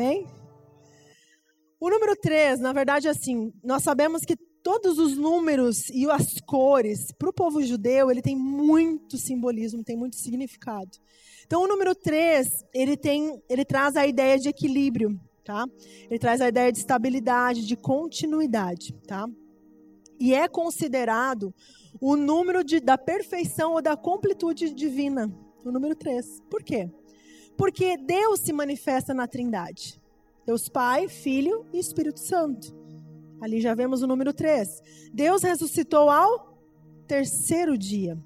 Amém? O número 3, na verdade, assim, nós sabemos que todos os números e as cores, para o povo judeu, ele tem muito simbolismo, tem muito significado. Então, o número 3, ele, tem, ele traz a ideia de equilíbrio, tá? Ele traz a ideia de estabilidade, de continuidade, tá? E é considerado o número de, da perfeição ou da completude divina, o número 3. Por quê? Porque Deus se manifesta na Trindade. Deus Pai, Filho e Espírito Santo. Ali já vemos o número 3. Deus ressuscitou ao terceiro dia.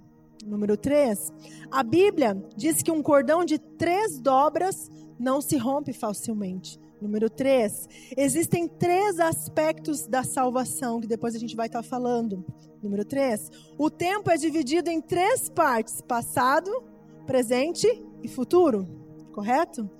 Número 3. A Bíblia diz que um cordão de três dobras não se rompe facilmente. Número 3. Existem três aspectos da salvação que depois a gente vai estar falando. Número 3. O tempo é dividido em três partes: passado, presente e futuro. Correto?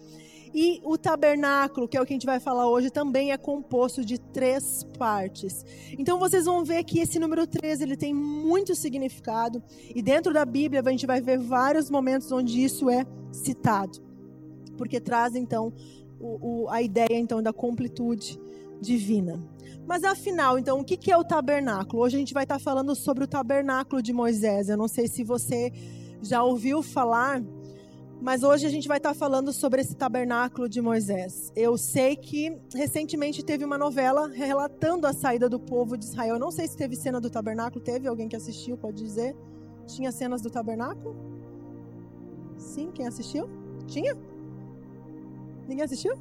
E o tabernáculo, que é o que a gente vai falar hoje, também é composto de três partes. Então vocês vão ver que esse número 13 ele tem muito significado. E dentro da Bíblia a gente vai ver vários momentos onde isso é citado. Porque traz então o, o, a ideia então da completude divina. Mas afinal, então, o que é o tabernáculo? Hoje a gente vai estar falando sobre o tabernáculo de Moisés. Eu não sei se você já ouviu falar mas hoje a gente vai estar falando sobre esse tabernáculo de Moisés. Eu sei que recentemente teve uma novela relatando a saída do povo de Israel. Eu não sei se teve cena do tabernáculo. Teve alguém que assistiu? Pode dizer? Tinha cenas do tabernáculo? Sim, quem assistiu? Tinha? Ninguém assistiu?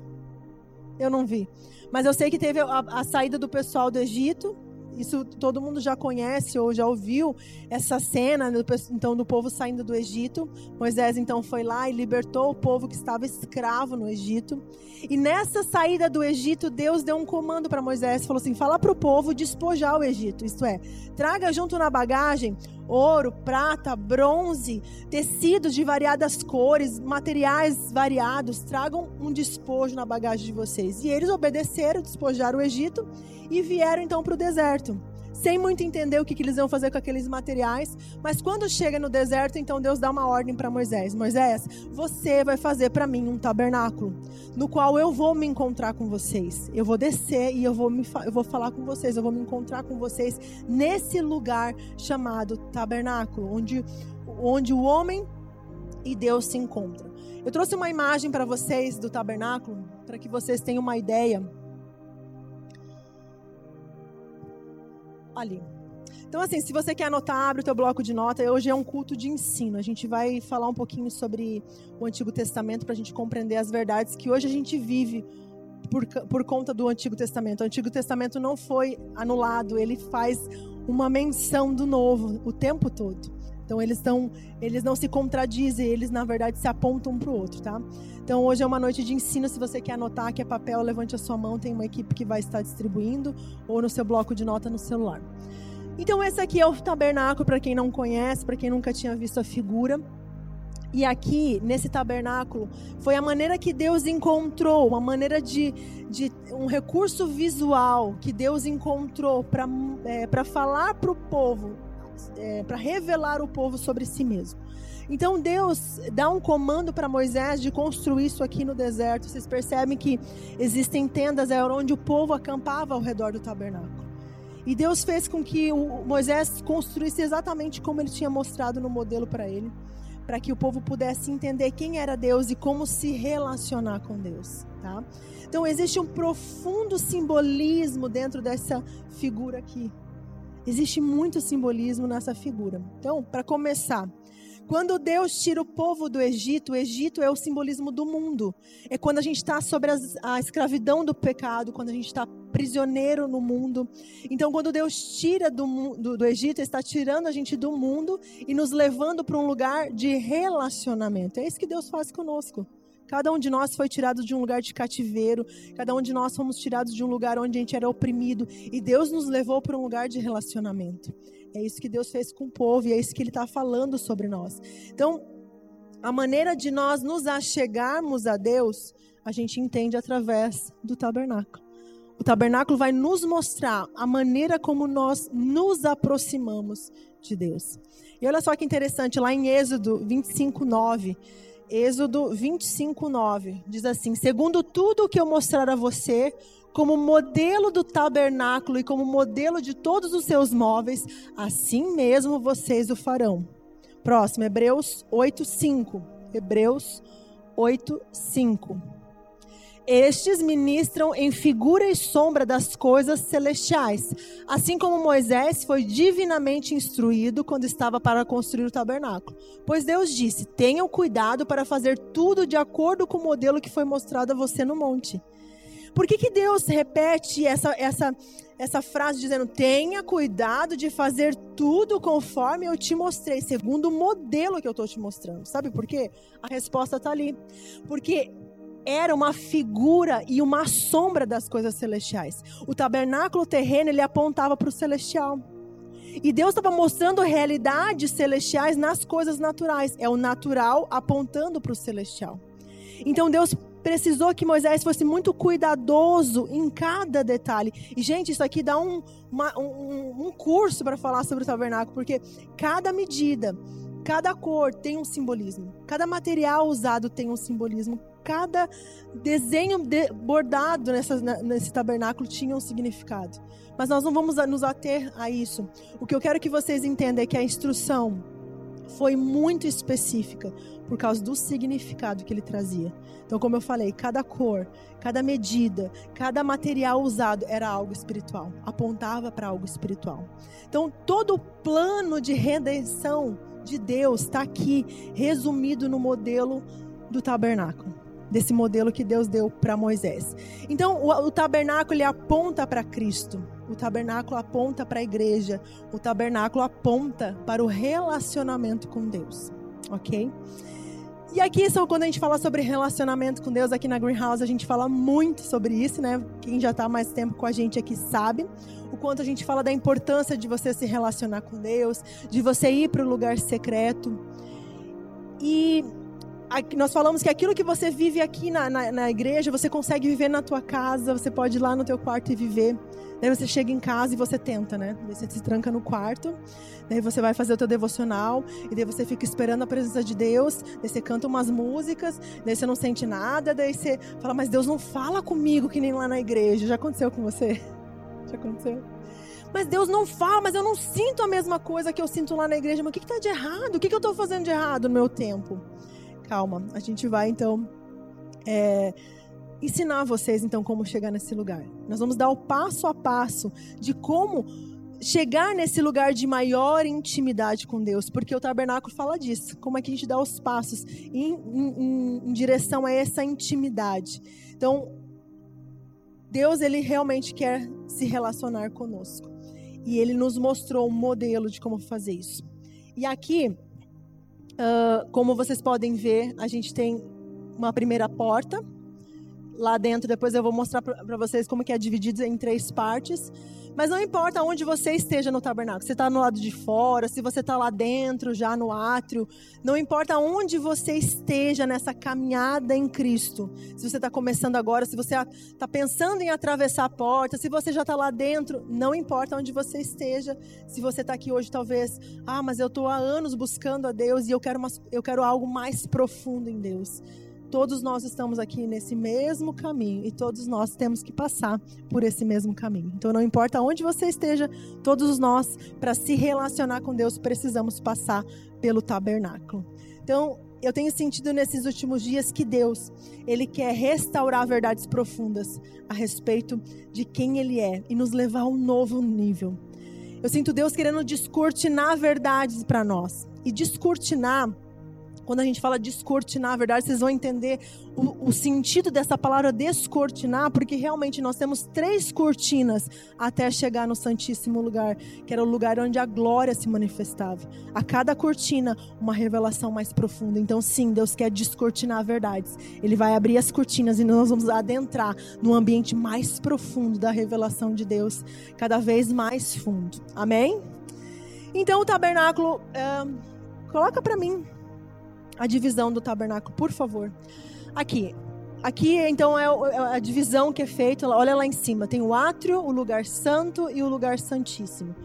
Eu não vi. Mas eu sei que teve a, a saída do pessoal do Egito isso todo mundo já conhece ou já ouviu essa cena do, então do povo saindo do Egito. Moisés então foi lá e libertou o povo que estava escravo no Egito. E nessa saída do Egito, Deus deu um comando para Moisés, falou assim: "Fala para o povo despojar o Egito, isto é, traga junto na bagagem ouro, prata, bronze, tecidos de variadas cores, materiais variados, tragam um despojo na bagagem de vocês. E eles obedeceram, despojaram o Egito e vieram então para o deserto. Sem muito entender o que, que eles iam fazer com aqueles materiais, mas quando chega no deserto, então Deus dá uma ordem para Moisés: Moisés, você vai fazer para mim um tabernáculo, no qual eu vou me encontrar com vocês. Eu vou descer e eu vou, me, eu vou falar com vocês, eu vou me encontrar com vocês nesse lugar chamado tabernáculo, onde, onde o homem e Deus se encontram. Eu trouxe uma imagem para vocês do tabernáculo, para que vocês tenham uma ideia. Ali. Então, assim, se você quer anotar, abre o teu bloco de nota. Hoje é um culto de ensino. A gente vai falar um pouquinho sobre o Antigo Testamento para a gente compreender as verdades que hoje a gente vive por, por conta do Antigo Testamento. O Antigo Testamento não foi anulado, ele faz uma menção do Novo o tempo todo. Então eles estão, eles não se contradizem, eles na verdade se apontam um para o outro, tá? Então hoje é uma noite de ensino. Se você quer anotar que é papel, levante a sua mão. Tem uma equipe que vai estar distribuindo ou no seu bloco de nota no celular. Então esse aqui é o tabernáculo para quem não conhece, para quem nunca tinha visto a figura. E aqui, nesse tabernáculo, foi a maneira que Deus encontrou, uma maneira de, de um recurso visual que Deus encontrou para é, falar para o povo é, para revelar o povo sobre si mesmo. Então Deus dá um comando para Moisés de construir isso aqui no deserto. Vocês percebem que existem tendas é onde o povo acampava ao redor do tabernáculo. E Deus fez com que Moisés construísse exatamente como ele tinha mostrado no modelo para ele, para que o povo pudesse entender quem era Deus e como se relacionar com Deus, tá? Então existe um profundo simbolismo dentro dessa figura aqui. Existe muito simbolismo nessa figura. Então, para começar, quando Deus tira o povo do Egito, o Egito é o simbolismo do mundo. É quando a gente está sobre a escravidão do pecado, quando a gente está prisioneiro no mundo. Então, quando Deus tira do, do, do Egito, está tirando a gente do mundo e nos levando para um lugar de relacionamento. É isso que Deus faz conosco. Cada um de nós foi tirado de um lugar de cativeiro, cada um de nós fomos tirados de um lugar onde a gente era oprimido, e Deus nos levou para um lugar de relacionamento. É isso que Deus fez com o povo, e é isso que Ele está falando sobre nós. Então, a maneira de nós nos achegarmos a Deus, a gente entende através do tabernáculo. O tabernáculo vai nos mostrar a maneira como nós nos aproximamos de Deus. E olha só que interessante, lá em Êxodo 25, 9 Êxodo 25, 9. Diz assim: Segundo tudo o que eu mostrar a você, como modelo do tabernáculo e como modelo de todos os seus móveis, assim mesmo vocês o farão. Próximo, Hebreus 8, 5. Hebreus 8, 5. Estes ministram em figura e sombra das coisas celestiais, assim como Moisés foi divinamente instruído quando estava para construir o tabernáculo. Pois Deus disse: Tenham cuidado para fazer tudo de acordo com o modelo que foi mostrado a você no monte. Por que, que Deus repete essa, essa, essa frase dizendo: Tenha cuidado de fazer tudo conforme eu te mostrei, segundo o modelo que eu estou te mostrando? Sabe por quê? A resposta está ali. Porque era uma figura e uma sombra das coisas celestiais. O tabernáculo terreno ele apontava para o celestial. E Deus estava mostrando realidades celestiais nas coisas naturais. É o natural apontando para o celestial. Então Deus precisou que Moisés fosse muito cuidadoso em cada detalhe. E, gente, isso aqui dá um, uma, um, um curso para falar sobre o tabernáculo, porque cada medida, cada cor tem um simbolismo, cada material usado tem um simbolismo, cada desenho de, bordado nessa, nesse tabernáculo tinha um significado. Mas nós não vamos nos ater a isso. O que eu quero que vocês entendam é que a instrução foi muito específica por causa do significado que ele trazia. Então, como eu falei, cada cor, cada medida, cada material usado era algo espiritual, apontava para algo espiritual. Então, todo o plano de redenção de Deus está aqui resumido no modelo do tabernáculo desse modelo que Deus deu para Moisés. Então, o, o tabernáculo ele aponta para Cristo. O tabernáculo aponta para a igreja. O tabernáculo aponta para o relacionamento com Deus. Ok? E aqui, são, quando a gente fala sobre relacionamento com Deus, aqui na Greenhouse, a gente fala muito sobre isso, né? Quem já está mais tempo com a gente aqui sabe o quanto a gente fala da importância de você se relacionar com Deus, de você ir para o lugar secreto. E nós falamos que aquilo que você vive aqui na, na, na, igreja, você consegue viver na tua casa, você pode ir lá no teu quarto e viver. Daí você chega em casa e você tenta, né? Daí você se tranca no quarto, daí você vai fazer o teu devocional, e daí você fica esperando a presença de Deus, daí você canta umas músicas, daí você não sente nada, daí você fala, mas Deus não fala comigo que nem lá na igreja. Já aconteceu com você? Já aconteceu? Mas Deus não fala, mas eu não sinto a mesma coisa que eu sinto lá na igreja. Mas o que está de errado? O que, que eu estou fazendo de errado no meu tempo? Calma. A gente vai então é, ensinar vocês então como chegar nesse lugar. Nós vamos dar o passo a passo de como chegar nesse lugar de maior intimidade com Deus, porque o tabernáculo fala disso. Como é que a gente dá os passos em, em, em direção a essa intimidade? Então, Deus ele realmente quer se relacionar conosco e Ele nos mostrou um modelo de como fazer isso. E aqui Uh, como vocês podem ver, a gente tem uma primeira porta. Lá dentro, depois eu vou mostrar para vocês como que é dividido em três partes. Mas não importa onde você esteja no tabernáculo, você está no lado de fora, se você está lá dentro, já no átrio, não importa onde você esteja nessa caminhada em Cristo. Se você está começando agora, se você está pensando em atravessar a porta, se você já está lá dentro, não importa onde você esteja. Se você está aqui hoje, talvez, ah, mas eu estou há anos buscando a Deus e eu quero, uma, eu quero algo mais profundo em Deus todos nós estamos aqui nesse mesmo caminho e todos nós temos que passar por esse mesmo caminho. Então, não importa onde você esteja, todos nós, para se relacionar com Deus, precisamos passar pelo tabernáculo. Então, eu tenho sentido nesses últimos dias que Deus, ele quer restaurar verdades profundas a respeito de quem ele é e nos levar a um novo nível. Eu sinto Deus querendo descortinar verdades para nós. E descortinar quando a gente fala descortinar, na verdade, vocês vão entender o, o, sentido dessa palavra descortinar, porque realmente nós temos três cortinas até chegar no Santíssimo Lugar, que era o lugar onde a glória se manifestava. A cada cortina, uma revelação mais profunda. Então, sim, Deus quer descortinar verdades. Ele vai abrir as cortinas e nós vamos adentrar no ambiente mais profundo da revelação de Deus, cada vez mais fundo. Amém? Então, o tabernáculo, é, coloca para mim a divisão do tabernáculo, por favor. Aqui. Aqui, então, é, é a divisão que é feita. Olha lá em cima. Tem o átrio, o lugar santo e o lugar santíssimo.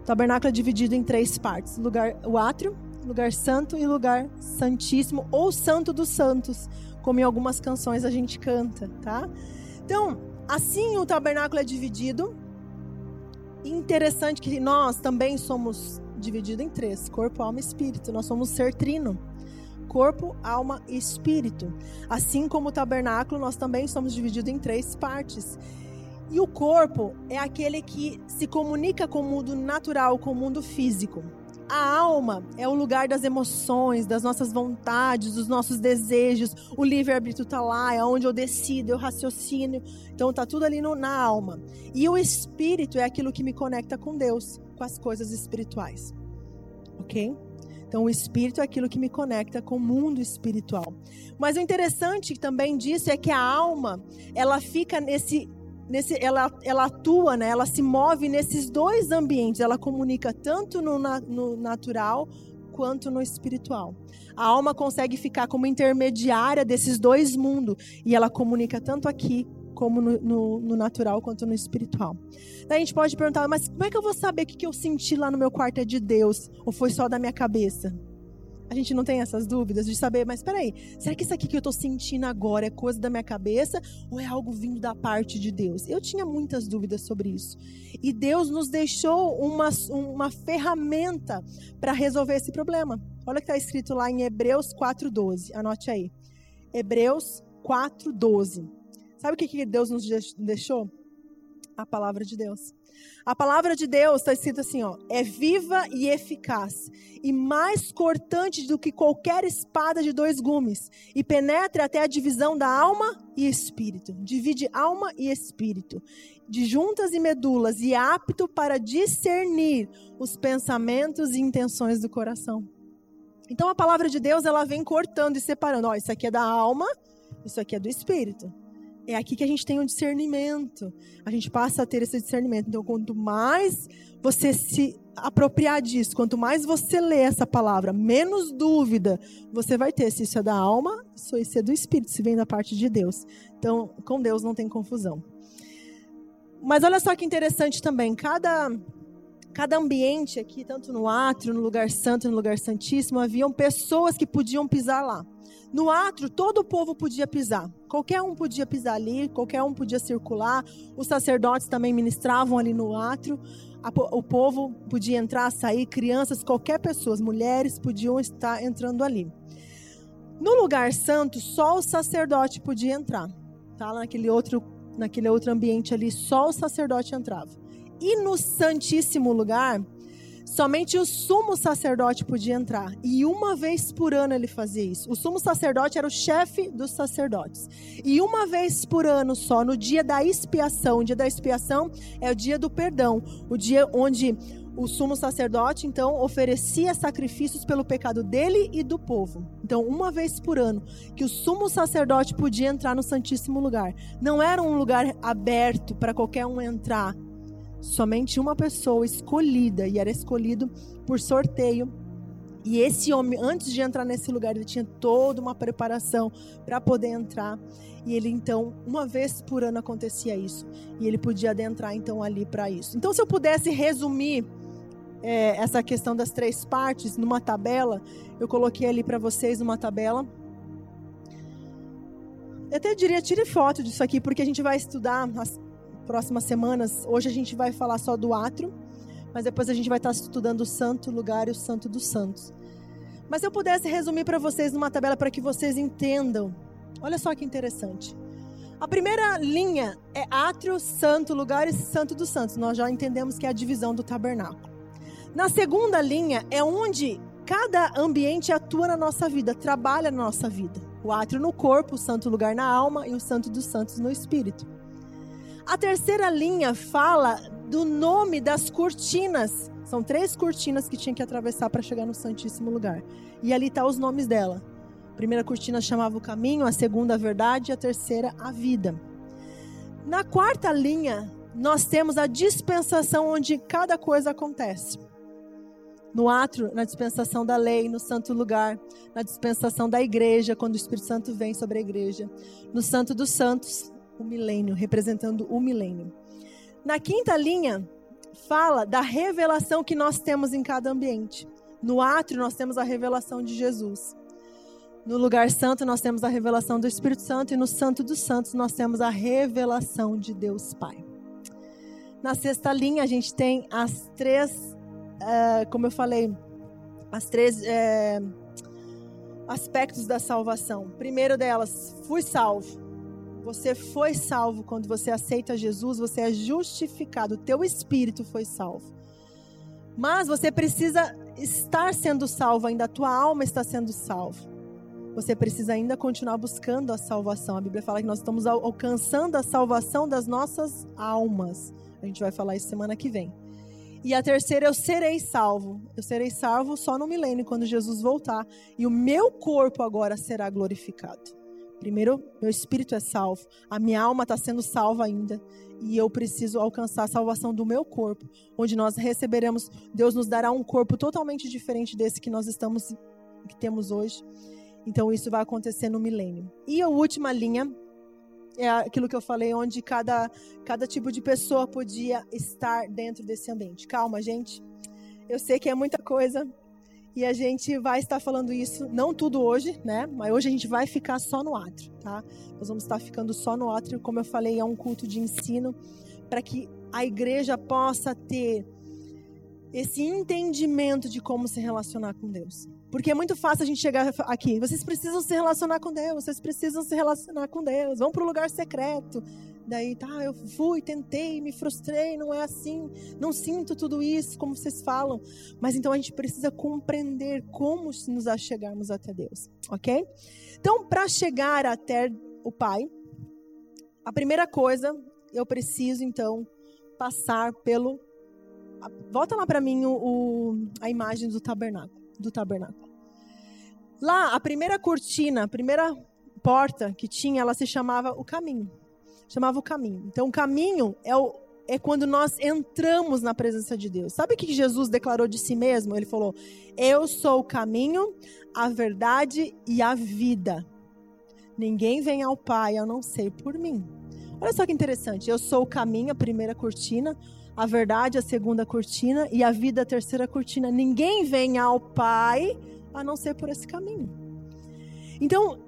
O tabernáculo é dividido em três partes: lugar, o átrio, lugar santo e lugar santíssimo, ou santo dos santos, como em algumas canções a gente canta, tá? Então, assim o tabernáculo é dividido. Interessante que nós também somos divididos em três: corpo, alma e espírito. Nós somos ser trino. Corpo, alma e espírito. Assim como o tabernáculo, nós também somos divididos em três partes. E o corpo é aquele que se comunica com o mundo natural, com o mundo físico. A alma é o lugar das emoções, das nossas vontades, dos nossos desejos. O livre-arbítrio está lá, é onde eu decido, eu raciocínio. Então está tudo ali no, na alma. E o espírito é aquilo que me conecta com Deus, com as coisas espirituais. Ok? Então, o espírito é aquilo que me conecta com o mundo espiritual. Mas o interessante também disso é que a alma, ela fica nesse nesse, ela, ela atua, né? ela se move nesses dois ambientes. Ela comunica tanto no, na, no natural quanto no espiritual. A alma consegue ficar como intermediária desses dois mundos e ela comunica tanto aqui como no, no, no, natural quanto no espiritual. Daí a gente pode perguntar, mas como é que eu vou saber o que, eu senti lá no meu quarto é de Deus ou foi só da minha cabeça? A gente não tem essas dúvidas de saber, mas peraí, será que isso aqui que eu estou sentindo agora é coisa da minha cabeça ou é algo vindo da parte de Deus? Eu tinha muitas dúvidas sobre isso. E Deus nos deixou uma, uma ferramenta para resolver esse problema. Olha o que está escrito lá em Hebreus 4,12. Anote aí. Hebreus 4,12. Sabe o que, que Deus nos deixou? A palavra de Deus. A palavra de Deus está escrito assim, ó, é viva e eficaz, e mais cortante do que qualquer espada de dois gumes, e penetra até a divisão da alma e espírito. Divide alma e espírito, de juntas e medulas, e é apto para discernir os pensamentos e intenções do coração. Então a palavra de Deus, ela vem cortando e separando, ó, isso aqui é da alma, isso aqui é do espírito. É aqui que a gente tem um discernimento. A gente passa a ter esse discernimento. Então, quanto mais você se apropriar disso, quanto mais você lê essa palavra, menos dúvida você vai ter se isso é da alma, se isso é do espírito, se vem da parte de Deus. Então, com Deus não tem confusão. Mas olha só que interessante também, cada cada ambiente aqui, tanto no átrio, no lugar santo, no lugar santíssimo, haviam pessoas que podiam pisar lá. No átrio, todo o povo podia pisar. Qualquer um podia pisar ali, qualquer um podia circular. Os sacerdotes também ministravam ali no átrio. O povo podia entrar, sair, crianças, qualquer pessoa, mulheres podiam estar entrando ali. No lugar santo, só o sacerdote podia entrar. Tá? Naquele outro, naquele outro ambiente ali, só o sacerdote entrava. E no santíssimo lugar, Somente o sumo sacerdote podia entrar. E uma vez por ano ele fazia isso. O sumo sacerdote era o chefe dos sacerdotes. E uma vez por ano só, no dia da expiação. O dia da expiação é o dia do perdão. O dia onde o sumo sacerdote, então, oferecia sacrifícios pelo pecado dele e do povo. Então, uma vez por ano, que o sumo sacerdote podia entrar no Santíssimo Lugar. Não era um lugar aberto para qualquer um entrar somente uma pessoa escolhida, e era escolhido por sorteio. E esse homem, antes de entrar nesse lugar, ele tinha toda uma preparação para poder entrar. E ele então, uma vez por ano acontecia isso. E ele podia adentrar então ali para isso. Então, se eu pudesse resumir é, essa questão das três partes numa tabela, eu coloquei ali para vocês uma tabela. Eu até diria, tire foto disso aqui, porque a gente vai estudar as próximas semanas. Hoje a gente vai falar só do átrio, mas depois a gente vai estar estudando o santo lugar e o santo dos santos. Mas se eu pudesse resumir para vocês numa tabela para que vocês entendam. Olha só que interessante. A primeira linha é átrio, santo lugar e santo dos santos. Nós já entendemos que é a divisão do tabernáculo. Na segunda linha é onde cada ambiente atua na nossa vida, trabalha na nossa vida. O átrio no corpo, o santo lugar na alma e o santo dos santos no espírito. A terceira linha fala do nome das cortinas. São três cortinas que tinha que atravessar para chegar no Santíssimo Lugar. E ali tá os nomes dela. A primeira cortina chamava o caminho, a segunda a verdade e a terceira a vida. Na quarta linha, nós temos a dispensação onde cada coisa acontece. No átrio, na dispensação da lei, no santo lugar, na dispensação da igreja, quando o Espírito Santo vem sobre a igreja, no santo dos santos, o milênio, representando o milênio. Na quinta linha, fala da revelação que nós temos em cada ambiente. No átrio nós temos a revelação de Jesus. No lugar santo nós temos a revelação do Espírito Santo e no Santo dos Santos nós temos a revelação de Deus Pai. Na sexta linha a gente tem as três, uh, como eu falei, as três uh, aspectos da salvação. Primeiro delas, fui salvo. Você foi salvo quando você aceita Jesus, você é justificado, o teu espírito foi salvo. Mas você precisa estar sendo salvo ainda, a tua alma está sendo salva você precisa ainda continuar buscando a salvação. A Bíblia fala que nós estamos alcançando a salvação das nossas almas. A gente vai falar isso semana que vem. E a terceira, eu serei salvo. Eu serei salvo só no milênio, quando Jesus voltar. E o meu corpo agora será glorificado. Primeiro, meu espírito é salvo. A minha alma está sendo salva ainda. E eu preciso alcançar a salvação do meu corpo. Onde nós receberemos, Deus nos dará um corpo totalmente diferente desse que nós estamos, que temos hoje. Então isso vai acontecer no milênio. E a última linha é aquilo que eu falei, onde cada, cada tipo de pessoa podia estar dentro desse ambiente. Calma, gente. Eu sei que é muita coisa e a gente vai estar falando isso, não tudo hoje, né? Mas hoje a gente vai ficar só no átrio, tá? Nós vamos estar ficando só no átrio, como eu falei, é um culto de ensino para que a igreja possa ter esse entendimento de como se relacionar com Deus. Porque é muito fácil a gente chegar aqui. Vocês precisam se relacionar com Deus. Vocês precisam se relacionar com Deus. Vão para o lugar secreto. Daí, tá, eu fui, tentei, me frustrei. Não é assim. Não sinto tudo isso como vocês falam. Mas então a gente precisa compreender como nos achegarmos até Deus. Ok? Então, para chegar até o Pai, a primeira coisa, eu preciso então passar pelo. Volta lá para mim o, o, a imagem do tabernáculo do tabernáculo. Lá, a primeira cortina, a primeira porta que tinha, ela se chamava o caminho. Chamava o caminho. Então, o caminho é, o, é quando nós entramos na presença de Deus. Sabe o que Jesus declarou de si mesmo? Ele falou: Eu sou o caminho, a verdade e a vida. Ninguém vem ao Pai a não ser por mim. Olha só que interessante. Eu sou o caminho, a primeira cortina a verdade, a segunda cortina, e a vida, a terceira cortina. Ninguém vem ao Pai a não ser por esse caminho. Então,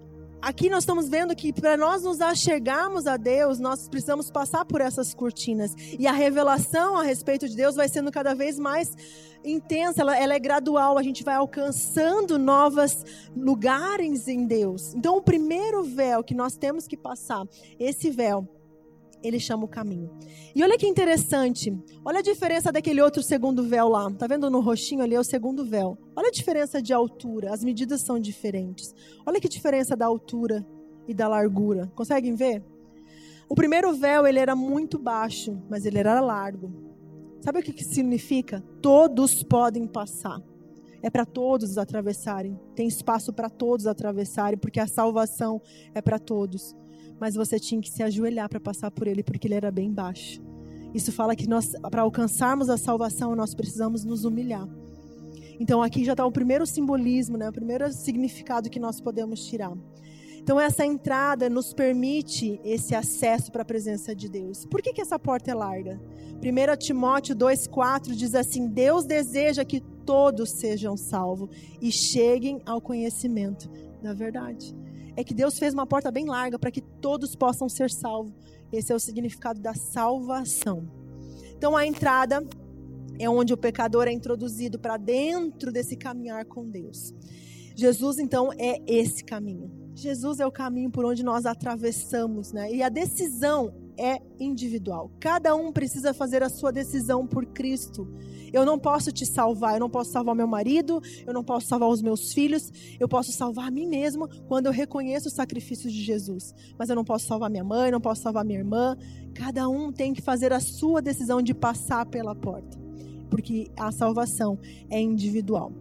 aqui nós estamos vendo que para nós nos achegarmos a Deus, nós precisamos passar por essas cortinas. E a revelação a respeito de Deus vai sendo cada vez mais intensa, ela, ela é gradual, a gente vai alcançando novos lugares em Deus. Então, o primeiro véu que nós temos que passar, esse véu, ele chama o caminho. E olha que interessante. Olha a diferença daquele outro segundo véu lá. Tá vendo no roxinho ali é o segundo véu. Olha a diferença de altura. As medidas são diferentes. Olha que diferença da altura e da largura. Conseguem ver? O primeiro véu ele era muito baixo, mas ele era largo. Sabe o que, que significa? Todos podem passar. É para todos atravessarem. Tem espaço para todos atravessarem, porque a salvação é para todos mas você tinha que se ajoelhar para passar por ele, porque ele era bem baixo. Isso fala que nós, para alcançarmos a salvação, nós precisamos nos humilhar. Então aqui já está o primeiro simbolismo, né? o primeiro significado que nós podemos tirar. Então essa entrada nos permite esse acesso para a presença de Deus. Por que, que essa porta é larga? 1 Timóteo 2,4 diz assim: Deus deseja que todos sejam salvos e cheguem ao conhecimento da verdade é que Deus fez uma porta bem larga para que todos possam ser salvos. Esse é o significado da salvação. Então a entrada é onde o pecador é introduzido para dentro desse caminhar com Deus. Jesus então é esse caminho. Jesus é o caminho por onde nós atravessamos, né? E a decisão é individual. Cada um precisa fazer a sua decisão por Cristo. Eu não posso te salvar, eu não posso salvar meu marido, eu não posso salvar os meus filhos, eu posso salvar a mim mesmo quando eu reconheço o sacrifício de Jesus. Mas eu não posso salvar minha mãe, não posso salvar minha irmã. Cada um tem que fazer a sua decisão de passar pela porta, porque a salvação é individual.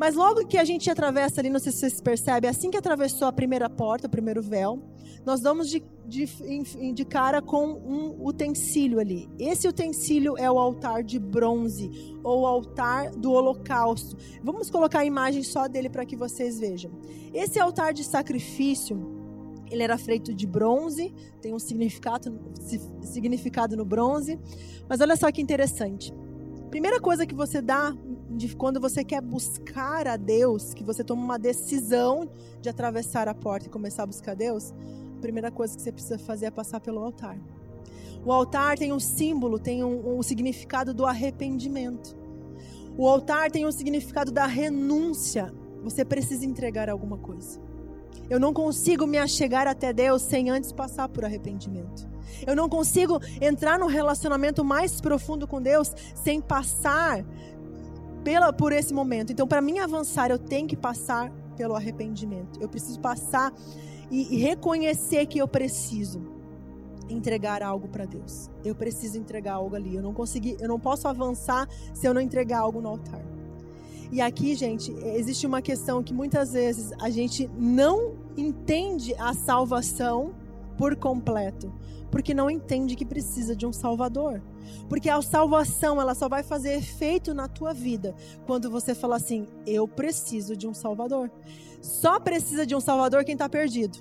Mas logo que a gente atravessa ali, não sei se vocês percebem, assim que atravessou a primeira porta, o primeiro véu, nós damos de, de, de cara com um utensílio ali. Esse utensílio é o altar de bronze, ou altar do holocausto. Vamos colocar a imagem só dele para que vocês vejam. Esse altar de sacrifício, ele era feito de bronze, tem um significado, significado no bronze, mas olha só que interessante. Primeira coisa que você dá de quando você quer buscar a Deus, que você toma uma decisão de atravessar a porta e começar a buscar Deus, primeira coisa que você precisa fazer é passar pelo altar. O altar tem um símbolo, tem um, um significado do arrependimento. O altar tem um significado da renúncia. Você precisa entregar alguma coisa. Eu não consigo me achegar até Deus sem antes passar por arrependimento. Eu não consigo entrar no relacionamento mais profundo com Deus sem passar pela, por esse momento. Então, para mim avançar, eu tenho que passar pelo arrependimento. Eu preciso passar e, reconhecer que eu preciso entregar algo para Deus. Eu preciso entregar algo ali. Eu não consegui, eu não posso avançar se eu não entregar algo no altar. E aqui, gente, existe uma questão que muitas vezes a gente não entende a salvação por completo, porque não entende que precisa de um salvador. Porque a salvação, ela só vai fazer efeito na tua vida quando você fala assim: "Eu preciso de um salvador". Só precisa de um salvador quem está perdido.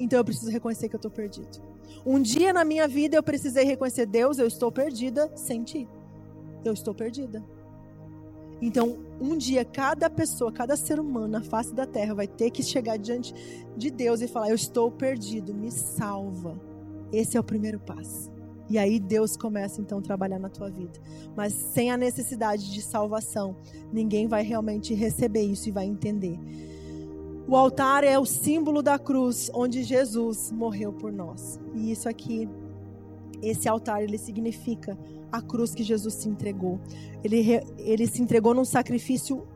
Então eu preciso reconhecer que eu estou perdido. Um dia na minha vida eu precisei reconhecer Deus, eu estou perdida sem ti. Eu estou perdida. Então, um dia, cada pessoa, cada ser humano na face da terra vai ter que chegar diante de Deus e falar: Eu estou perdido, me salva. Esse é o primeiro passo. E aí Deus começa então a trabalhar na tua vida. Mas sem a necessidade de salvação, ninguém vai realmente receber isso e vai entender. O altar é o símbolo da cruz onde Jesus morreu por nós. E isso aqui, esse altar, ele significa a cruz que Jesus se entregou. Ele, ele se entregou num sacrifício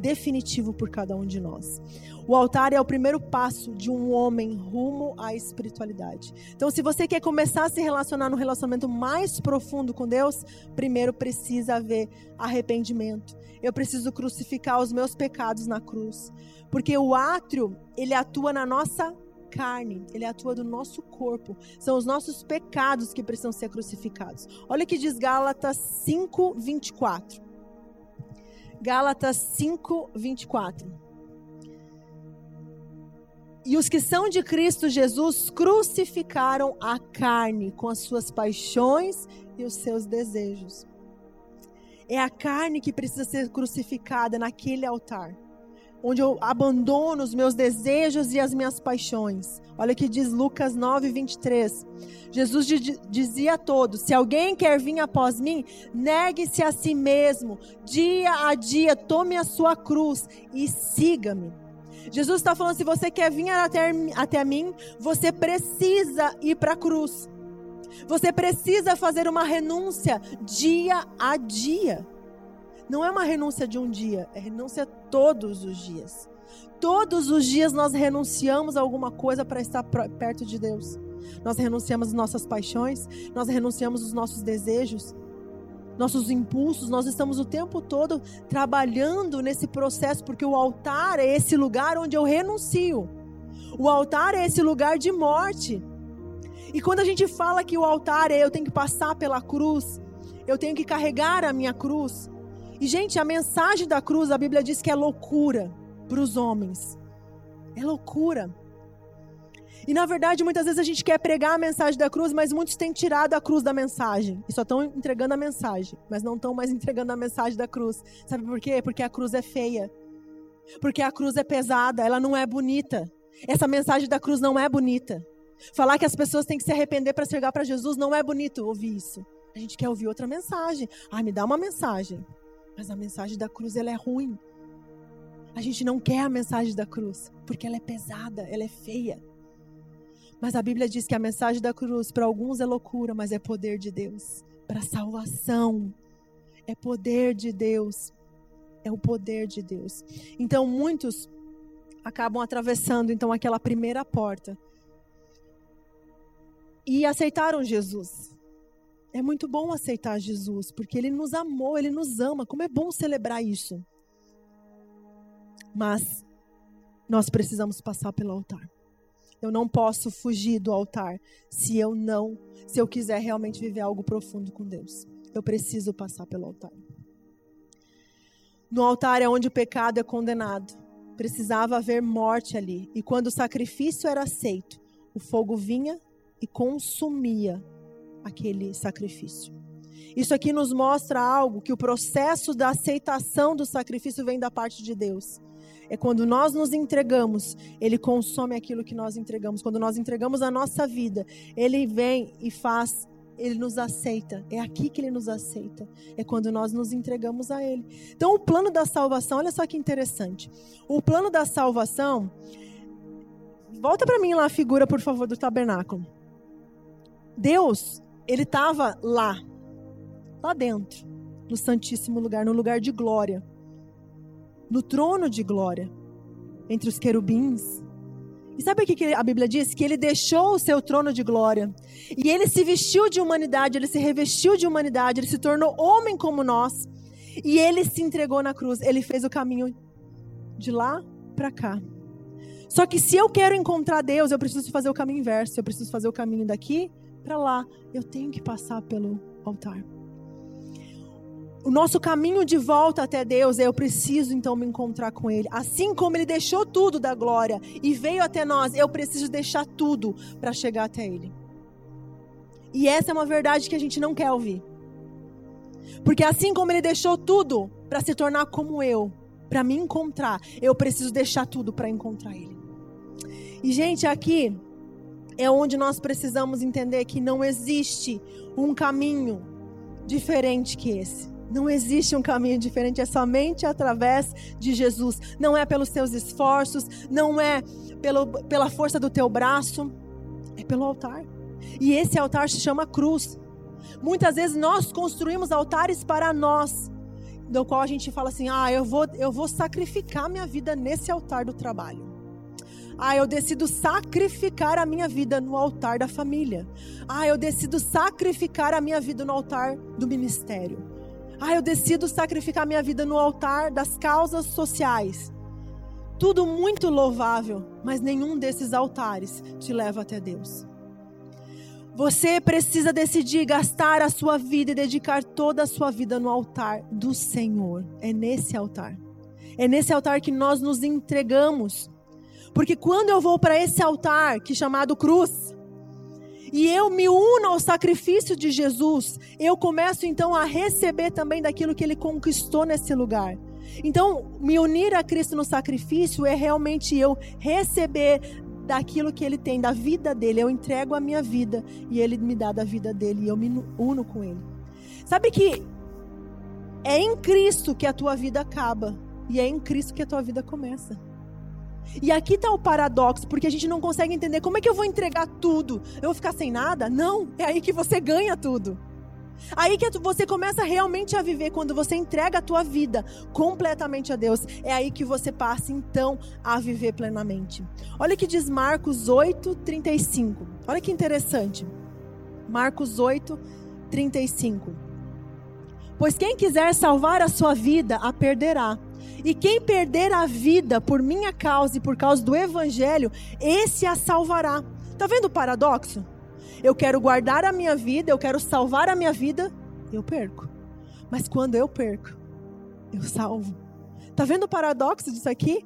definitivo por cada um de nós. O altar é o primeiro passo de um homem rumo à espiritualidade. Então, se você quer começar a se relacionar no relacionamento mais profundo com Deus, primeiro precisa haver arrependimento. Eu preciso crucificar os meus pecados na cruz, porque o átrio, ele atua na nossa carne, ele atua do nosso corpo. São os nossos pecados que precisam ser crucificados. Olha o que diz Gálatas 5, 24. Gálatas 5, 24. E os que são de Cristo Jesus crucificaram a carne com as suas paixões e os seus desejos. É a carne que precisa ser crucificada naquele altar onde eu abandono os meus desejos e as minhas paixões. Olha o que diz Lucas 9, 23. Jesus dizia a todos: Se alguém quer vir após mim, negue-se a si mesmo, dia a dia, tome a sua cruz e siga-me. Jesus está falando: se você quer vir até, até mim, você precisa ir para a cruz. Você precisa fazer uma renúncia dia a dia. Não é uma renúncia de um dia, é renúncia todos os dias. Todos os dias nós renunciamos a alguma coisa para estar perto de Deus. Nós renunciamos nossas paixões, nós renunciamos os nossos desejos, nossos impulsos, nós estamos o tempo todo trabalhando nesse processo, porque o altar é esse lugar onde eu renuncio. O altar é esse lugar de morte. E quando a gente fala que o altar é eu tenho que passar pela cruz, eu tenho que carregar a minha cruz, e, gente, a mensagem da cruz, a Bíblia diz que é loucura para os homens. É loucura. E na verdade, muitas vezes a gente quer pregar a mensagem da cruz, mas muitos têm tirado a cruz da mensagem. E só estão entregando a mensagem, mas não estão mais entregando a mensagem da cruz. Sabe por quê? Porque a cruz é feia. Porque a cruz é pesada, ela não é bonita. Essa mensagem da cruz não é bonita. Falar que as pessoas têm que se arrepender para chegar para Jesus não é bonito ouvir isso. A gente quer ouvir outra mensagem. Ah, me dá uma mensagem. Mas a mensagem da cruz ela é ruim. A gente não quer a mensagem da cruz, porque ela é pesada, ela é feia. Mas a Bíblia diz que a mensagem da cruz para alguns é loucura, mas é poder de Deus para salvação. É poder de Deus. É o poder de Deus. Então muitos acabam atravessando então aquela primeira porta e aceitaram Jesus. É muito bom aceitar Jesus, porque ele nos amou, ele nos ama. Como é bom celebrar isso. Mas nós precisamos passar pelo altar. Eu não posso fugir do altar se eu não, se eu quiser realmente viver algo profundo com Deus. Eu preciso passar pelo altar. No altar é onde o pecado é condenado. Precisava haver morte ali. E quando o sacrifício era aceito, o fogo vinha e consumia aquele sacrifício. Isso aqui nos mostra algo que o processo da aceitação do sacrifício vem da parte de Deus. É quando nós nos entregamos, Ele consome aquilo que nós entregamos. Quando nós entregamos a nossa vida, Ele vem e faz, Ele nos aceita. É aqui que Ele nos aceita. É quando nós nos entregamos a Ele. Então, o plano da salvação, olha só que interessante. O plano da salvação. Volta para mim lá a figura, por favor, do tabernáculo. Deus, Ele estava lá, lá dentro, no Santíssimo Lugar, no lugar de glória no trono de glória, entre os querubins. E sabe o que a Bíblia diz? Que ele deixou o seu trono de glória. E ele se vestiu de humanidade, ele se revestiu de humanidade, ele se tornou homem como nós. E ele se entregou na cruz. Ele fez o caminho de lá para cá. Só que se eu quero encontrar Deus, eu preciso fazer o caminho inverso. Eu preciso fazer o caminho daqui para lá. Eu tenho que passar pelo altar o nosso caminho de volta até Deus é eu preciso então me encontrar com Ele. Assim como Ele deixou tudo da glória e veio até nós, eu preciso deixar tudo para chegar até Ele. E essa é uma verdade que a gente não quer ouvir. Porque assim como Ele deixou tudo para se tornar como eu, para me encontrar, eu preciso deixar tudo para encontrar Ele. E gente, aqui é onde nós precisamos entender que não existe um caminho diferente que esse. Não existe um caminho diferente, é somente através de Jesus. Não é pelos teus esforços, não é pelo, pela força do teu braço, é pelo altar. E esse altar se chama cruz. Muitas vezes nós construímos altares para nós, do qual a gente fala assim: ah, eu vou, eu vou sacrificar minha vida nesse altar do trabalho. Ah, eu decido sacrificar a minha vida no altar da família. Ah, eu decido sacrificar a minha vida no altar do ministério. Ah, eu decido sacrificar minha vida no altar das causas sociais. Tudo muito louvável, mas nenhum desses altares te leva até Deus. Você precisa decidir gastar a sua vida e dedicar toda a sua vida no altar do Senhor. É nesse altar. É nesse altar que nós nos entregamos. Porque quando eu vou para esse altar, que é chamado cruz, e eu me uno ao sacrifício de Jesus, eu começo então a receber também daquilo que ele conquistou nesse lugar. Então, me unir a Cristo no sacrifício é realmente eu receber daquilo que ele tem, da vida dele. Eu entrego a minha vida e ele me dá da vida dele e eu me uno com ele. Sabe que é em Cristo que a tua vida acaba e é em Cristo que a tua vida começa. E aqui está o paradoxo, porque a gente não consegue entender como é que eu vou entregar tudo. Eu vou ficar sem nada? Não, é aí que você ganha tudo. Aí que você começa realmente a viver quando você entrega a tua vida completamente a Deus. É aí que você passa então a viver plenamente. Olha o que diz Marcos 8, 35. Olha que interessante. Marcos 8, 35. Pois quem quiser salvar a sua vida, a perderá. E quem perder a vida por minha causa e por causa do evangelho, esse a salvará. Tá vendo o paradoxo? Eu quero guardar a minha vida, eu quero salvar a minha vida, eu perco. Mas quando eu perco, eu salvo. Tá vendo o paradoxo disso aqui?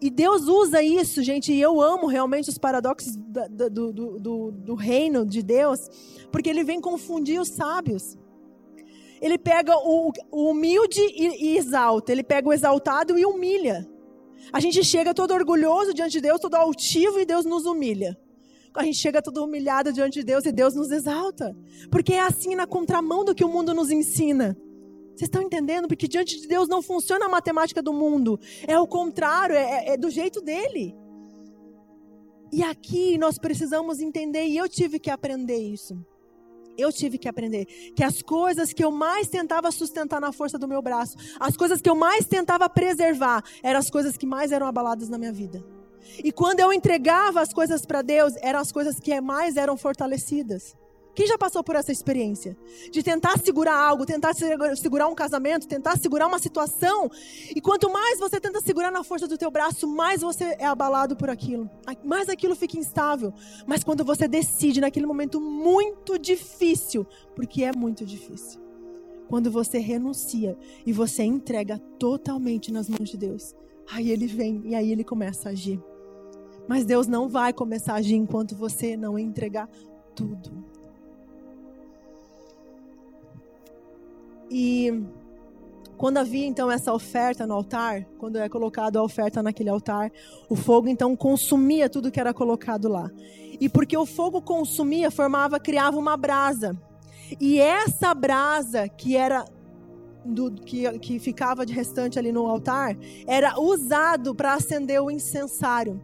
E Deus usa isso, gente, e eu amo realmente os paradoxos do, do, do, do reino de Deus, porque ele vem confundir os sábios ele pega o, o humilde e, e exalta, ele pega o exaltado e humilha. A gente chega todo orgulhoso diante de Deus, todo altivo e Deus nos humilha. A gente chega todo humilhado diante de Deus e Deus nos exalta. Porque é assim na contramão do que o mundo nos ensina. Vocês estão entendendo? Porque diante de Deus não funciona a matemática do mundo. É o contrário, é, é do jeito dele. E aqui nós precisamos entender, e eu tive que aprender isso eu tive que aprender que as coisas que eu mais tentava sustentar na força do meu braço, as coisas que eu mais tentava preservar, eram as coisas que mais eram abaladas na minha vida. E quando eu entregava as coisas para Deus, eram as coisas que mais eram fortalecidas. Quem já passou por essa experiência? De tentar segurar algo, tentar segurar um casamento, tentar segurar uma situação. E quanto mais você tenta segurar na força do teu braço, mais você é abalado por aquilo. Mais aquilo fica instável. Mas quando você decide naquele momento muito difícil, porque é muito difícil. Quando você renuncia e você entrega totalmente nas mãos de Deus. Aí ele vem e aí ele começa a agir. Mas Deus não vai começar a agir enquanto você não entregar tudo. E quando havia então essa oferta no altar, quando é colocado a oferta naquele altar, o fogo então consumia tudo que era colocado lá. E porque o fogo consumia, formava, criava uma brasa. E essa brasa que era do, que, que ficava de restante ali no altar, era usado para acender o incensário.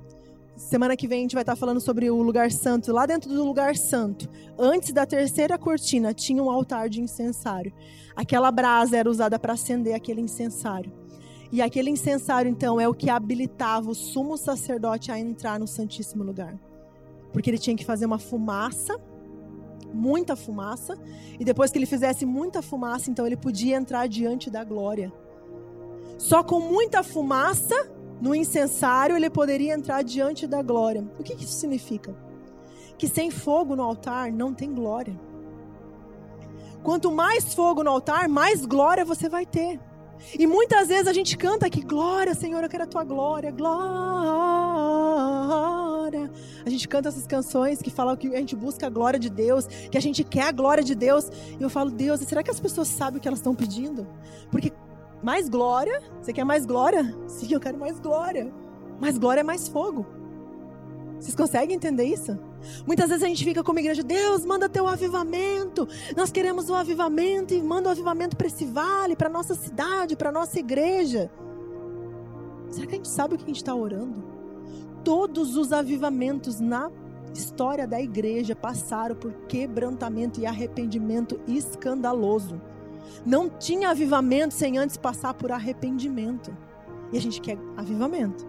Semana que vem a gente vai estar falando sobre o lugar santo. Lá dentro do lugar santo, antes da terceira cortina, tinha um altar de incensário. Aquela brasa era usada para acender aquele incensário. E aquele incensário, então, é o que habilitava o sumo sacerdote a entrar no Santíssimo Lugar. Porque ele tinha que fazer uma fumaça muita fumaça, e depois que ele fizesse muita fumaça, então ele podia entrar diante da glória. Só com muita fumaça no incensário ele poderia entrar diante da glória. O que isso significa? Que sem fogo no altar não tem glória. Quanto mais fogo no altar, mais glória você vai ter. E muitas vezes a gente canta aqui, glória, Senhor, eu quero a tua glória, glória. A gente canta essas canções que falam que a gente busca a glória de Deus, que a gente quer a glória de Deus. E eu falo, Deus, será que as pessoas sabem o que elas estão pedindo? Porque mais glória, você quer mais glória? Sim, eu quero mais glória. Mais glória é mais fogo. Vocês conseguem entender isso? Muitas vezes a gente fica como igreja, Deus, manda teu avivamento. Nós queremos o avivamento e manda o avivamento para esse vale, para nossa cidade, para nossa igreja. Será que a gente sabe o que a gente está orando? Todos os avivamentos na história da igreja passaram por quebrantamento e arrependimento escandaloso. Não tinha avivamento sem antes passar por arrependimento. E a gente quer avivamento.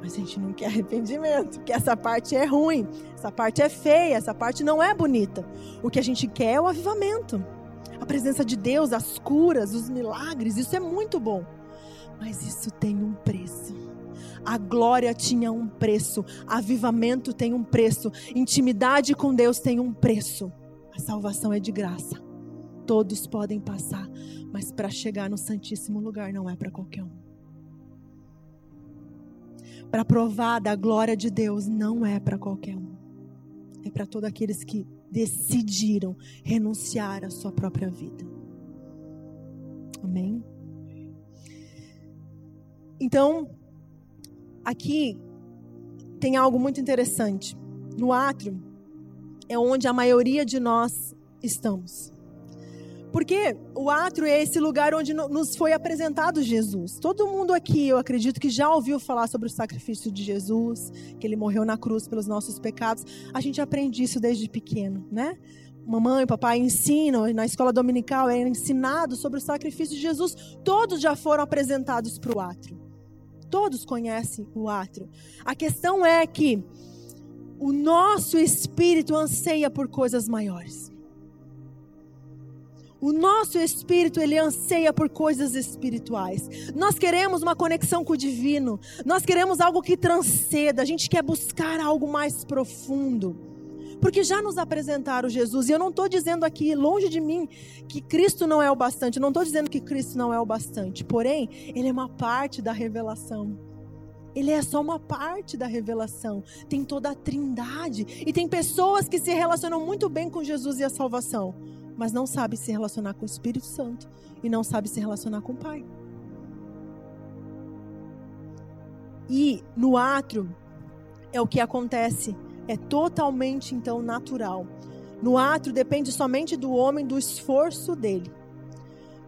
Mas a gente não quer arrependimento, porque essa parte é ruim, essa parte é feia, essa parte não é bonita. O que a gente quer é o avivamento. A presença de Deus, as curas, os milagres, isso é muito bom. Mas isso tem um preço. A glória tinha um preço, avivamento tem um preço, intimidade com Deus tem um preço. A salvação é de graça. Todos podem passar, mas para chegar no Santíssimo Lugar não é para qualquer um para provar da glória de Deus não é para qualquer um. É para todos aqueles que decidiram renunciar à sua própria vida. Amém? Então, aqui tem algo muito interessante. No átrio é onde a maioria de nós estamos. Porque o átrio é esse lugar onde nos foi apresentado Jesus. Todo mundo aqui, eu acredito que já ouviu falar sobre o sacrifício de Jesus, que ele morreu na cruz pelos nossos pecados. A gente aprende isso desde pequeno, né? Mamãe papai ensinam, na escola dominical é ensinado sobre o sacrifício de Jesus. Todos já foram apresentados para o átrio. Todos conhecem o átrio. A questão é que o nosso espírito anseia por coisas maiores. O nosso espírito, ele anseia por coisas espirituais. Nós queremos uma conexão com o divino. Nós queremos algo que transceda. A gente quer buscar algo mais profundo. Porque já nos apresentaram Jesus. E eu não estou dizendo aqui, longe de mim, que Cristo não é o bastante. Eu não estou dizendo que Cristo não é o bastante. Porém, Ele é uma parte da revelação. Ele é só uma parte da revelação. Tem toda a trindade. E tem pessoas que se relacionam muito bem com Jesus e a salvação mas não sabe se relacionar com o Espírito Santo e não sabe se relacionar com o Pai. E no átrio é o que acontece, é totalmente então natural. No átrio depende somente do homem, do esforço dele.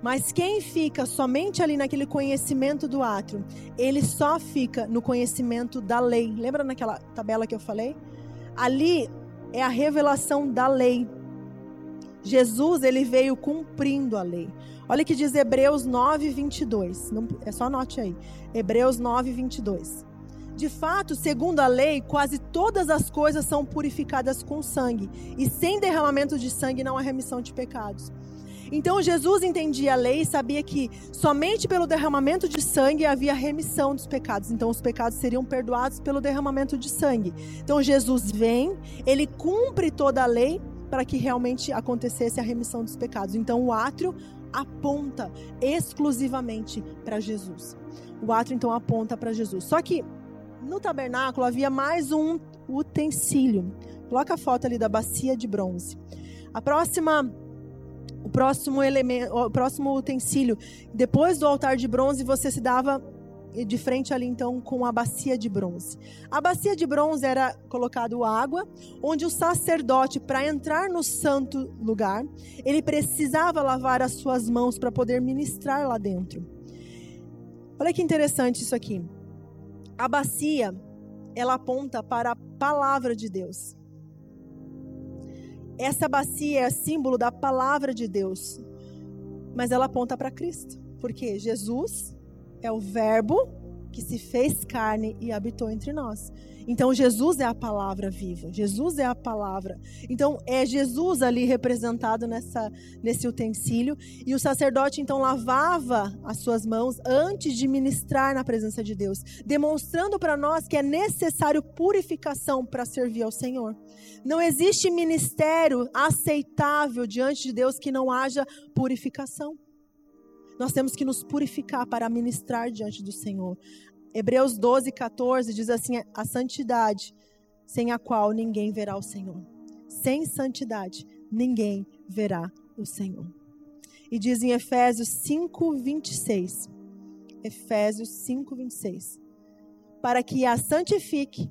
Mas quem fica somente ali naquele conhecimento do átrio, ele só fica no conhecimento da lei. Lembra naquela tabela que eu falei? Ali é a revelação da lei. Jesus ele veio cumprindo a lei. Olha que diz Hebreus 9, 22. Não, é só anote aí. Hebreus 9, 22. De fato, segundo a lei, quase todas as coisas são purificadas com sangue, e sem derramamento de sangue não há remissão de pecados. Então Jesus entendia a lei e sabia que somente pelo derramamento de sangue havia remissão dos pecados. Então os pecados seriam perdoados pelo derramamento de sangue. Então Jesus vem, ele cumpre toda a lei para que realmente acontecesse a remissão dos pecados. Então o átrio aponta exclusivamente para Jesus. O átrio então aponta para Jesus. Só que no tabernáculo havia mais um utensílio. Coloca a foto ali da bacia de bronze. A próxima o próximo elemento, o próximo utensílio. Depois do altar de bronze, você se dava de frente ali então com a bacia de bronze. A bacia de bronze era colocado água, onde o sacerdote para entrar no santo lugar, ele precisava lavar as suas mãos para poder ministrar lá dentro. Olha que interessante isso aqui. A bacia, ela aponta para a palavra de Deus. Essa bacia é símbolo da palavra de Deus, mas ela aponta para Cristo, porque Jesus é o Verbo que se fez carne e habitou entre nós. Então Jesus é a palavra viva, Jesus é a palavra. Então é Jesus ali representado nessa nesse utensílio e o sacerdote então lavava as suas mãos antes de ministrar na presença de Deus, demonstrando para nós que é necessário purificação para servir ao Senhor. Não existe ministério aceitável diante de Deus que não haja purificação. Nós temos que nos purificar para ministrar diante do Senhor. Hebreus 12, 14 diz assim: a santidade, sem a qual ninguém verá o Senhor. Sem santidade, ninguém verá o Senhor. E diz em Efésios 5, 26. Efésios 5, 26. Para que a santifique,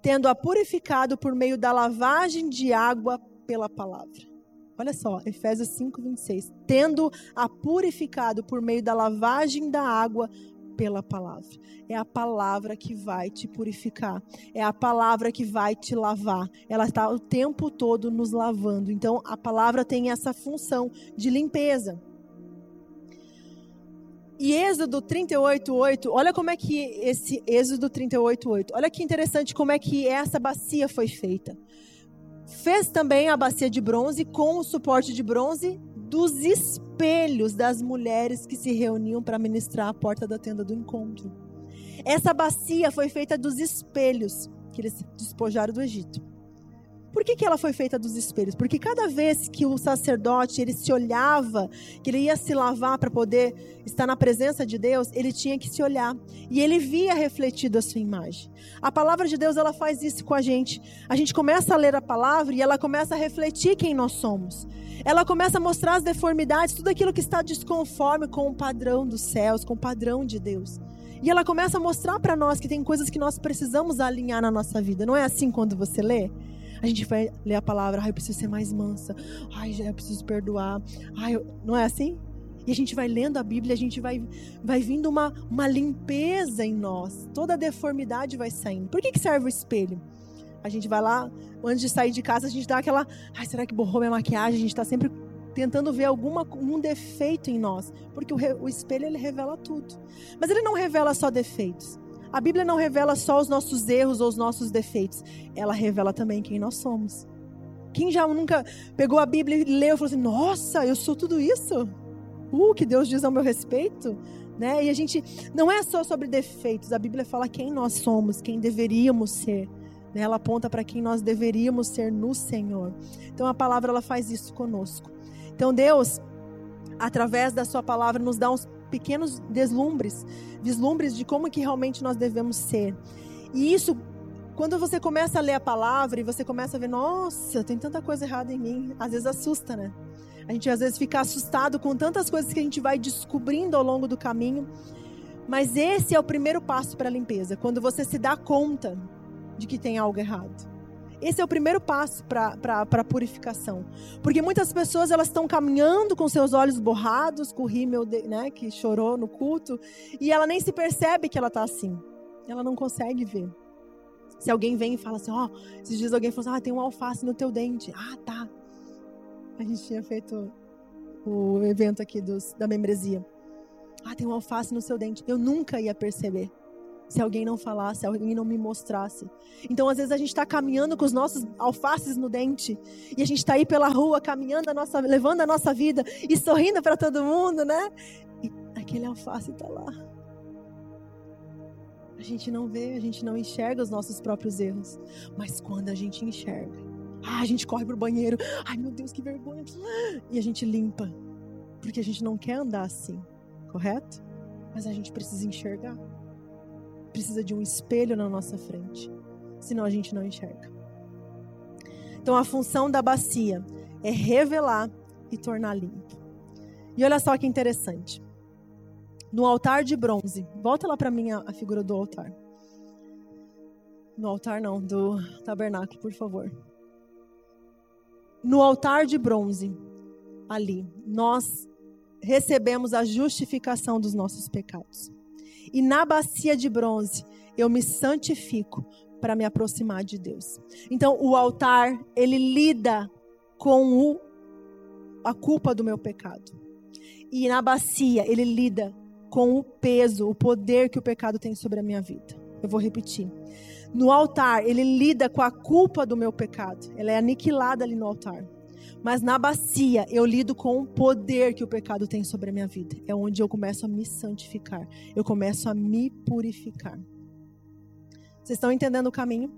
tendo-a purificado por meio da lavagem de água pela palavra Olha só, Efésios 5, 26. Tendo a purificado por meio da lavagem da água pela palavra. É a palavra que vai te purificar. É a palavra que vai te lavar. Ela está o tempo todo nos lavando. Então, a palavra tem essa função de limpeza. E Êxodo 38:8, olha como é que esse Êxodo 38:8, olha que interessante como é que essa bacia foi feita. Fez também a bacia de bronze com o suporte de bronze dos espelhos das mulheres que se reuniam para ministrar a porta da tenda do encontro. Essa bacia foi feita dos espelhos que eles despojaram do Egito. Por que, que ela foi feita dos espelhos? Porque cada vez que o sacerdote ele se olhava, que ele ia se lavar para poder estar na presença de Deus, ele tinha que se olhar e ele via refletido a sua imagem. A palavra de Deus ela faz isso com a gente. A gente começa a ler a palavra e ela começa a refletir quem nós somos. Ela começa a mostrar as deformidades, tudo aquilo que está desconforme com o padrão dos céus, com o padrão de Deus. E ela começa a mostrar para nós que tem coisas que nós precisamos alinhar na nossa vida. Não é assim quando você lê? A gente vai ler a palavra, ai, eu preciso ser mais mansa. Ai, eu preciso perdoar. Ai, eu... não é assim? E a gente vai lendo a Bíblia, a gente vai, vai vindo uma, uma limpeza em nós. Toda a deformidade vai saindo. Por que, que serve o espelho? A gente vai lá, antes de sair de casa, a gente dá aquela. Ai, será que borrou minha maquiagem? A gente está sempre tentando ver alguma um defeito em nós, porque o, o espelho ele revela tudo. Mas ele não revela só defeitos. A Bíblia não revela só os nossos erros ou os nossos defeitos, ela revela também quem nós somos. Quem já nunca pegou a Bíblia e leu e falou assim: Nossa, eu sou tudo isso? Uh, que Deus diz ao meu respeito? Né? E a gente não é só sobre defeitos, a Bíblia fala quem nós somos, quem deveríamos ser. Né? Ela aponta para quem nós deveríamos ser no Senhor. Então a palavra ela faz isso conosco. Então Deus, através da sua palavra, nos dá uns pequenos deslumbres, vislumbres de como que realmente nós devemos ser. E isso, quando você começa a ler a palavra e você começa a ver, nossa, tem tanta coisa errada em mim, às vezes assusta, né? A gente às vezes fica assustado com tantas coisas que a gente vai descobrindo ao longo do caminho. Mas esse é o primeiro passo para a limpeza, quando você se dá conta de que tem algo errado. Esse é o primeiro passo para a purificação. Porque muitas pessoas elas estão caminhando com seus olhos borrados, com o rímel né, que chorou no culto, e ela nem se percebe que ela está assim. Ela não consegue ver. Se alguém vem e fala assim, ó, oh, esses dias alguém falou assim, ah, tem um alface no teu dente. Ah, tá. A gente tinha feito o evento aqui dos, da membresia. Ah, tem um alface no seu dente. Eu nunca ia perceber se alguém não falasse, se alguém não me mostrasse. Então, às vezes, a gente está caminhando com os nossos alfaces no dente, e a gente está aí pela rua, caminhando a nossa, levando a nossa vida e sorrindo para todo mundo, né? E aquele alface está lá. A gente não vê, a gente não enxerga os nossos próprios erros. Mas quando a gente enxerga, ah, a gente corre pro banheiro, ai meu Deus, que vergonha. E a gente limpa. Porque a gente não quer andar assim, correto? Mas a gente precisa enxergar precisa de um espelho na nossa frente, senão a gente não enxerga. Então a função da bacia é revelar e tornar limpo. E olha só que interessante. No altar de bronze, volta lá para mim a, a figura do altar. No altar não, do tabernáculo, por favor. No altar de bronze, ali, nós recebemos a justificação dos nossos pecados. E na bacia de bronze, eu me santifico para me aproximar de Deus. Então, o altar, ele lida com o, a culpa do meu pecado. E na bacia, ele lida com o peso, o poder que o pecado tem sobre a minha vida. Eu vou repetir. No altar, ele lida com a culpa do meu pecado. Ela é aniquilada ali no altar. Mas na bacia, eu lido com o poder que o pecado tem sobre a minha vida. É onde eu começo a me santificar. Eu começo a me purificar. Vocês estão entendendo o caminho?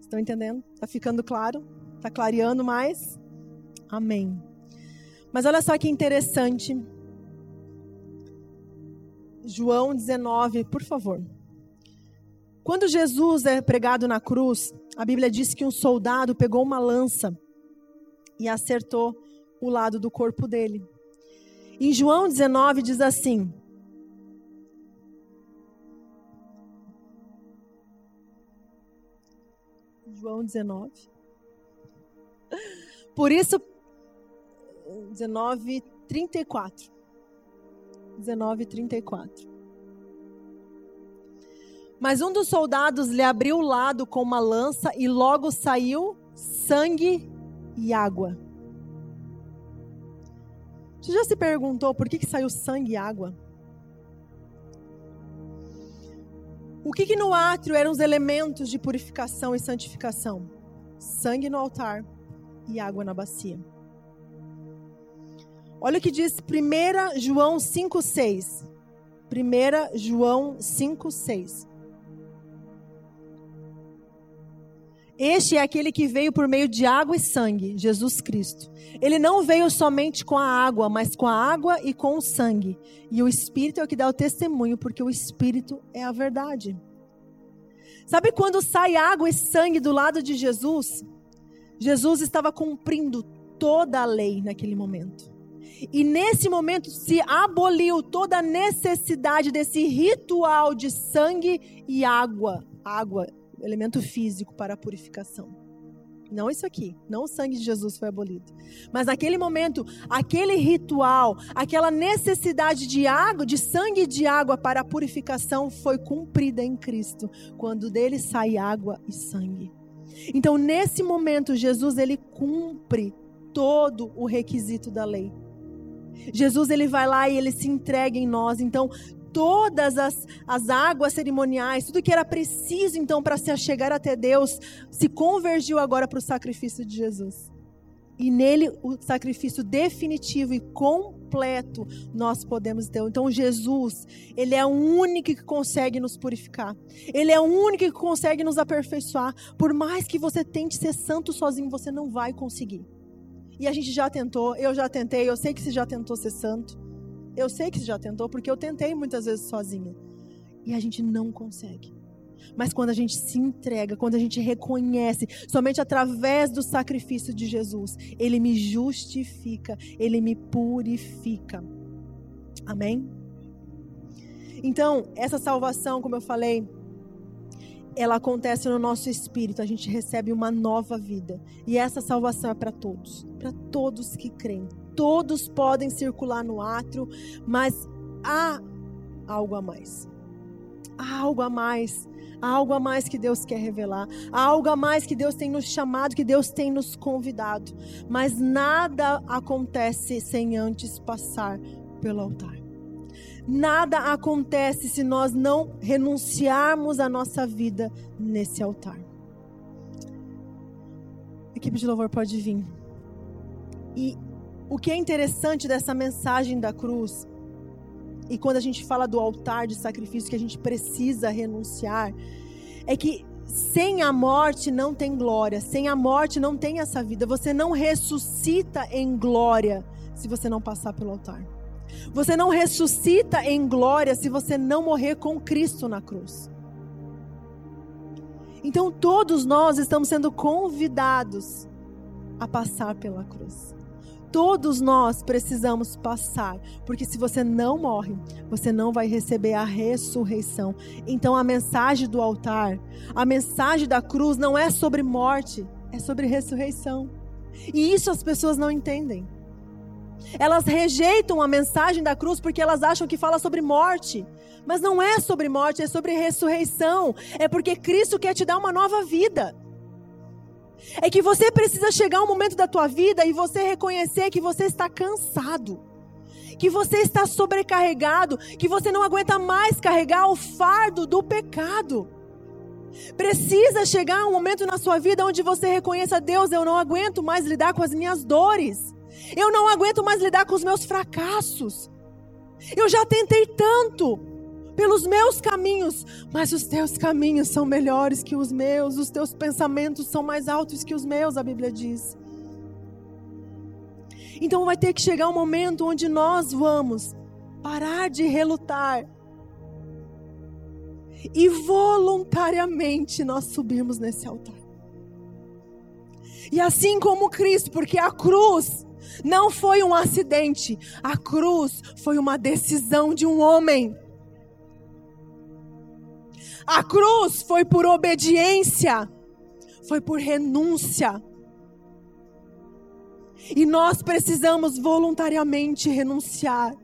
Estão entendendo? Está ficando claro? Está clareando mais? Amém. Mas olha só que interessante. João 19, por favor. Quando Jesus é pregado na cruz, a Bíblia diz que um soldado pegou uma lança e acertou o lado do corpo dele. Em João 19 diz assim: João 19. Por isso, 19, 34. 19, 34. Mas um dos soldados lhe abriu o lado com uma lança e logo saiu sangue e água. Você já se perguntou por que, que saiu sangue e água? O que, que no átrio eram os elementos de purificação e santificação? Sangue no altar e água na bacia. Olha o que diz 1 João 5,6. 1 João 5,6. Este é aquele que veio por meio de água e sangue, Jesus Cristo. Ele não veio somente com a água, mas com a água e com o sangue. E o Espírito é o que dá o testemunho, porque o Espírito é a verdade. Sabe quando sai água e sangue do lado de Jesus? Jesus estava cumprindo toda a lei naquele momento. E nesse momento se aboliu toda a necessidade desse ritual de sangue e água. Água elemento físico para a purificação. Não isso aqui, não o sangue de Jesus foi abolido. Mas naquele momento, aquele ritual, aquela necessidade de água, de sangue e de água para a purificação foi cumprida em Cristo, quando dele sai água e sangue. Então, nesse momento, Jesus ele cumpre todo o requisito da lei. Jesus ele vai lá e ele se entrega em nós. Então, todas as, as águas cerimoniais, tudo que era preciso então para se chegar até Deus, se convergiu agora para o sacrifício de Jesus. E nele o sacrifício definitivo e completo nós podemos ter. Então Jesus, ele é o único que consegue nos purificar. Ele é o único que consegue nos aperfeiçoar. Por mais que você tente ser santo sozinho, você não vai conseguir. E a gente já tentou, eu já tentei, eu sei que você já tentou ser santo. Eu sei que você já tentou, porque eu tentei muitas vezes sozinha. E a gente não consegue. Mas quando a gente se entrega, quando a gente reconhece, somente através do sacrifício de Jesus, Ele me justifica, Ele me purifica. Amém? Então, essa salvação, como eu falei, ela acontece no nosso espírito, a gente recebe uma nova vida. E essa salvação é para todos, para todos que creem todos podem circular no átrio, mas há algo a mais. Há algo a mais. Há algo a mais que Deus quer revelar. Há algo a mais que Deus tem nos chamado, que Deus tem nos convidado. Mas nada acontece sem antes passar pelo altar. Nada acontece se nós não renunciarmos a nossa vida nesse altar. A equipe de louvor pode vir. E o que é interessante dessa mensagem da cruz, e quando a gente fala do altar de sacrifício que a gente precisa renunciar, é que sem a morte não tem glória, sem a morte não tem essa vida. Você não ressuscita em glória se você não passar pelo altar. Você não ressuscita em glória se você não morrer com Cristo na cruz. Então todos nós estamos sendo convidados a passar pela cruz. Todos nós precisamos passar, porque se você não morre, você não vai receber a ressurreição. Então a mensagem do altar, a mensagem da cruz não é sobre morte, é sobre ressurreição. E isso as pessoas não entendem. Elas rejeitam a mensagem da cruz porque elas acham que fala sobre morte. Mas não é sobre morte, é sobre ressurreição. É porque Cristo quer te dar uma nova vida. É que você precisa chegar um momento da tua vida e você reconhecer que você está cansado. Que você está sobrecarregado, que você não aguenta mais carregar o fardo do pecado. Precisa chegar um momento na sua vida onde você reconheça, Deus, eu não aguento mais lidar com as minhas dores. Eu não aguento mais lidar com os meus fracassos. Eu já tentei tanto pelos meus caminhos, mas os teus caminhos são melhores que os meus, os teus pensamentos são mais altos que os meus, a Bíblia diz. Então vai ter que chegar um momento onde nós vamos parar de relutar e voluntariamente nós subimos nesse altar. E assim como Cristo, porque a cruz não foi um acidente, a cruz foi uma decisão de um homem. A cruz foi por obediência, foi por renúncia. E nós precisamos voluntariamente renunciar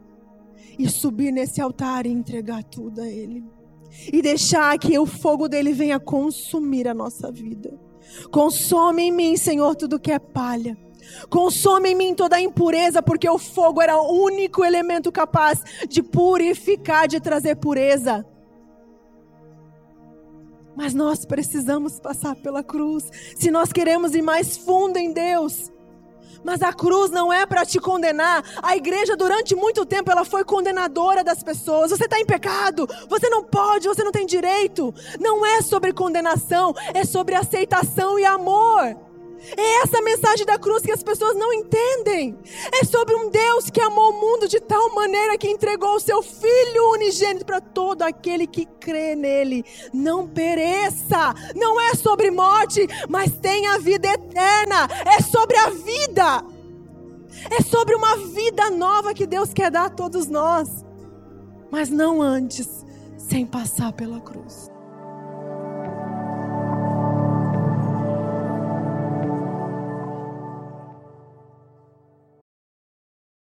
e subir nesse altar e entregar tudo a Ele. E deixar que o fogo dele venha consumir a nossa vida. Consome em mim, Senhor, tudo que é palha. Consome em mim toda a impureza, porque o fogo era o único elemento capaz de purificar, de trazer pureza. Mas nós precisamos passar pela cruz. Se nós queremos ir mais fundo em Deus. Mas a cruz não é para te condenar. A igreja, durante muito tempo, ela foi condenadora das pessoas. Você está em pecado, você não pode, você não tem direito. Não é sobre condenação, é sobre aceitação e amor. É essa mensagem da cruz que as pessoas não entendem. É sobre um Deus que amou o mundo de tal maneira que entregou o seu Filho unigênito para todo aquele que crê nele. Não pereça. Não é sobre morte, mas tem a vida eterna. É sobre a vida. É sobre uma vida nova que Deus quer dar a todos nós. Mas não antes, sem passar pela cruz.